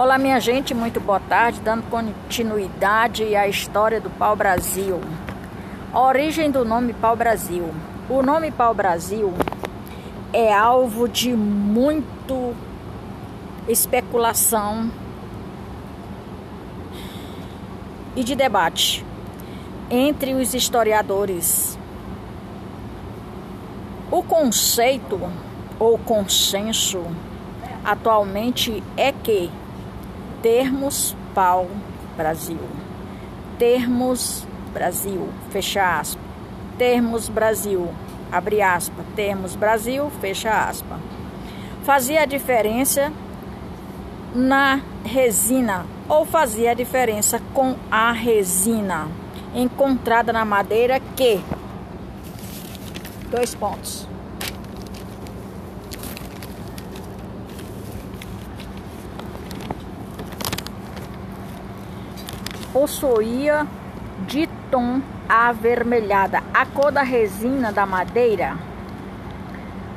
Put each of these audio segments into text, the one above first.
Olá, minha gente, muito boa tarde. Dando continuidade à história do pau-brasil. A origem do nome pau-brasil. O nome pau-brasil é alvo de muito especulação e de debate entre os historiadores. O conceito ou consenso atualmente é que Termos pau Brasil. Termos Brasil, fecha aspas. Termos Brasil, abre aspas. Termos Brasil, fecha aspas. Fazia a diferença na resina ou fazia a diferença com a resina encontrada na madeira que dois pontos possuía de tom avermelhada. A cor da resina da madeira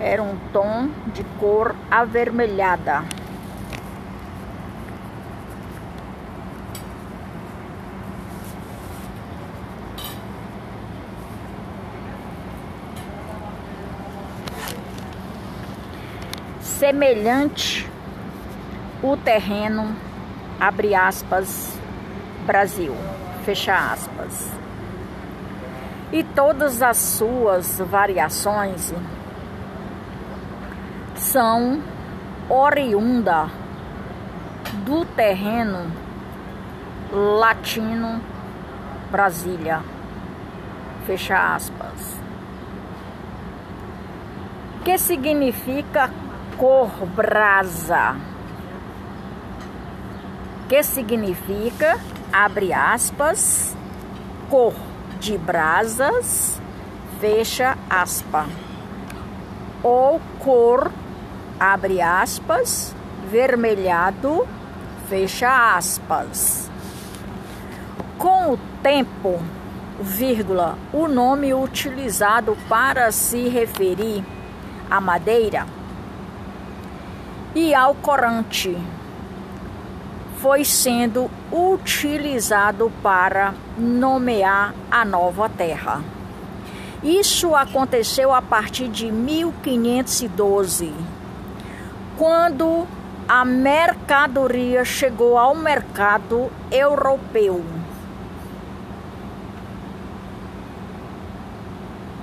era um tom de cor avermelhada. Semelhante o terreno, abre aspas, Brasil. Fecha aspas. E todas as suas variações são oriunda do terreno latino Brasília. Fecha aspas. Que significa cor brasa? Que significa abre aspas, cor de brasas, fecha aspa. Ou cor, abre aspas, vermelhado, fecha aspas. Com o tempo, vírgula, o nome utilizado para se referir à madeira e ao corante foi sendo utilizado para nomear a nova terra. Isso aconteceu a partir de 1512, quando a mercadoria chegou ao mercado europeu.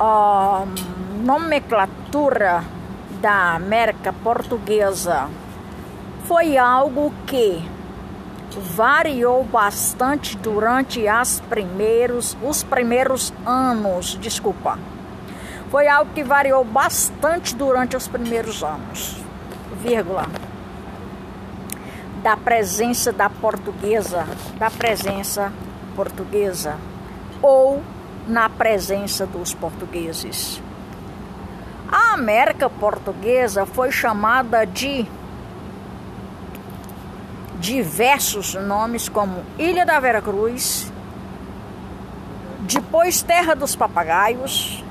A nomenclatura da América Portuguesa foi algo que variou bastante durante as primeiros, os primeiros anos, desculpa. Foi algo que variou bastante durante os primeiros anos, vírgula, da presença da portuguesa, da presença portuguesa ou na presença dos portugueses. A América Portuguesa foi chamada de diversos nomes como Ilha da Vera Cruz, depois Terra dos Papagaios,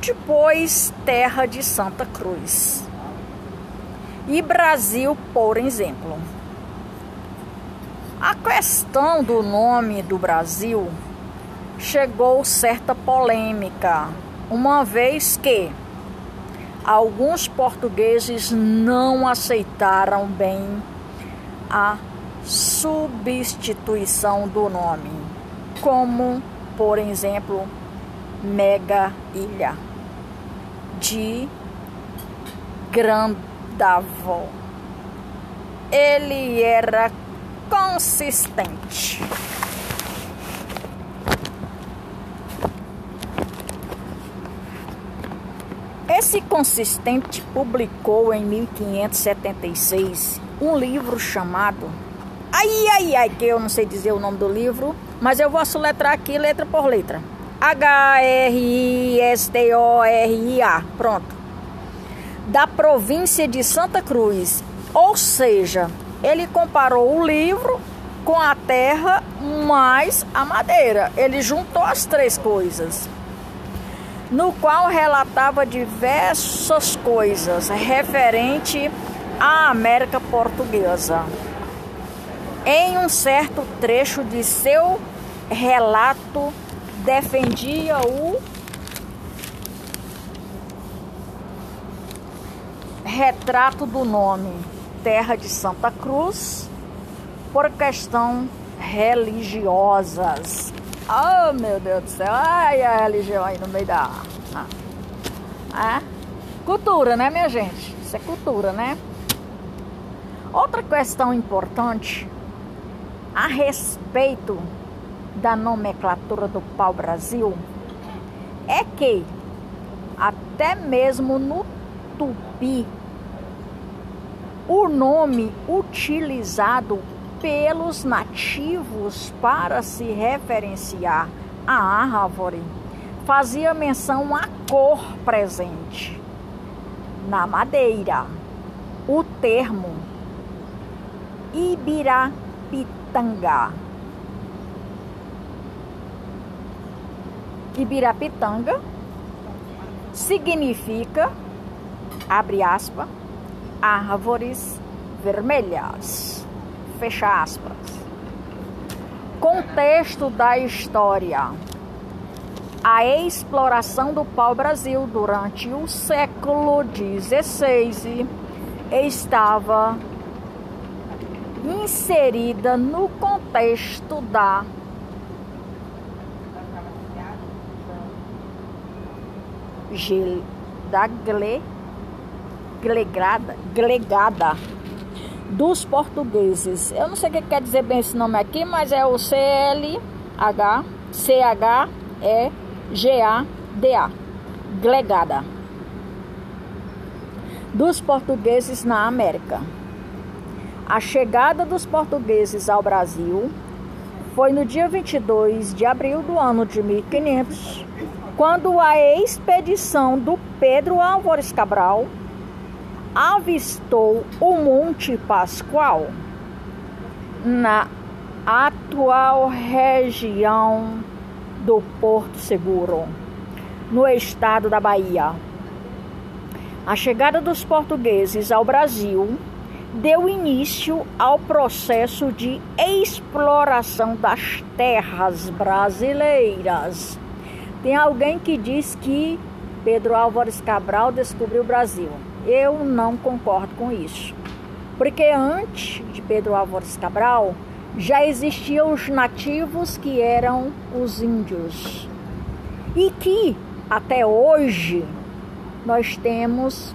depois Terra de Santa Cruz e Brasil, por exemplo. A questão do nome do Brasil chegou certa polêmica, uma vez que alguns portugueses não aceitaram bem a substituição do nome, como, por exemplo, Mega Ilha de Grandavó. Ele era consistente. Esse consistente publicou em 1576 um livro chamado. Ai, ai, ai, que eu não sei dizer o nome do livro, mas eu vou soletrar aqui letra por letra. H-R-I-S-T-O-R-I-A. Pronto. Da província de Santa Cruz. Ou seja, ele comparou o livro com a terra mais a madeira. Ele juntou as três coisas. No qual relatava diversas coisas referente a América Portuguesa. em um certo trecho de seu relato, defendia o retrato do nome Terra de Santa Cruz por questão religiosas. Oh, meu Deus do céu. Ai, a religião aí no meio da... Ah. É? Cultura, né, minha gente? Isso é cultura, né? Outra questão importante a respeito da nomenclatura do pau-brasil é que até mesmo no tupi o nome utilizado pelos nativos para se referenciar à árvore fazia menção à cor presente na madeira. O termo Ibirapitanga. Ibirapitanga significa, abre aspas, árvores vermelhas. Fecha aspas. Contexto da história. A exploração do pau-brasil durante o século XVI estava inserida no contexto da da gle, glegada, glegada dos portugueses. Eu não sei o que quer dizer bem esse nome aqui, mas é o CLH, C-H-E-G-A-D-A. Glegada. Dos portugueses na América. A chegada dos portugueses ao Brasil foi no dia 22 de abril do ano de 1500, quando a expedição do Pedro Álvares Cabral avistou o Monte Pascoal na atual região do Porto Seguro, no estado da Bahia. A chegada dos portugueses ao Brasil deu início ao processo de exploração das terras brasileiras. Tem alguém que diz que Pedro Álvares Cabral descobriu o Brasil. Eu não concordo com isso. Porque antes de Pedro Álvares Cabral, já existiam os nativos que eram os índios. E que até hoje nós temos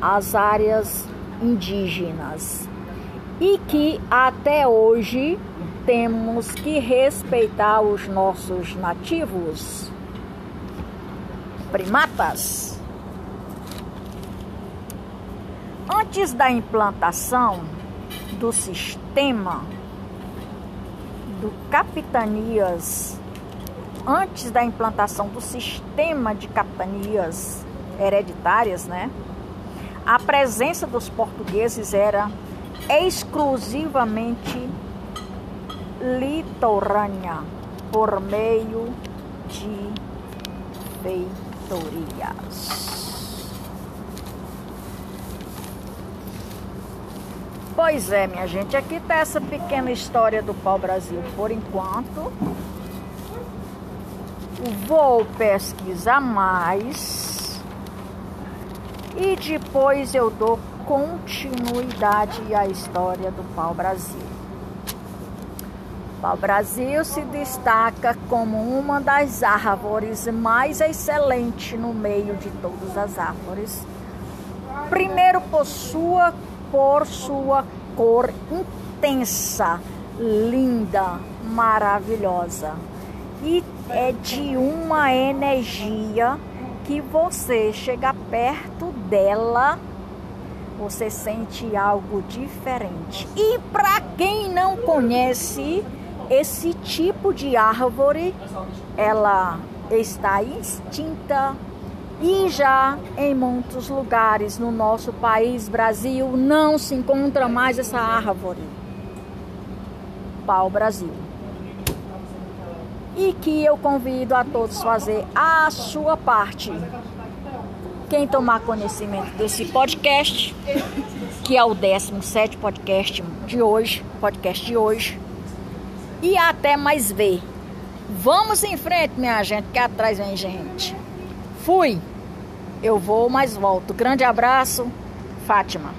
as áreas indígenas. E que até hoje temos que respeitar os nossos nativos primatas. Antes da implantação do sistema do capitanias, antes da implantação do sistema de capitanias hereditárias, né? A presença dos portugueses era exclusivamente litorânea por meio de feitorias. Pois é, minha gente, aqui está essa pequena história do pau-brasil por enquanto. Vou pesquisar mais e depois eu dou continuidade à história do pau-brasil. O pau-brasil se destaca como uma das árvores mais excelentes no meio de todas as árvores. Primeiro por sua por sua cor intensa, linda, maravilhosa. E é de uma energia que você chega perto dela, você sente algo diferente. E para quem não conhece esse tipo de árvore, ela está extinta e já em muitos lugares no nosso país, Brasil, não se encontra mais essa árvore. Pau Brasil. E que eu convido a todos fazer a sua parte. Quem tomar conhecimento desse podcast que é o 17 podcast de hoje, podcast de hoje. E até mais ver. Vamos em frente, minha gente, que atrás vem gente. Fui. Eu vou, mas volto. Grande abraço, Fátima.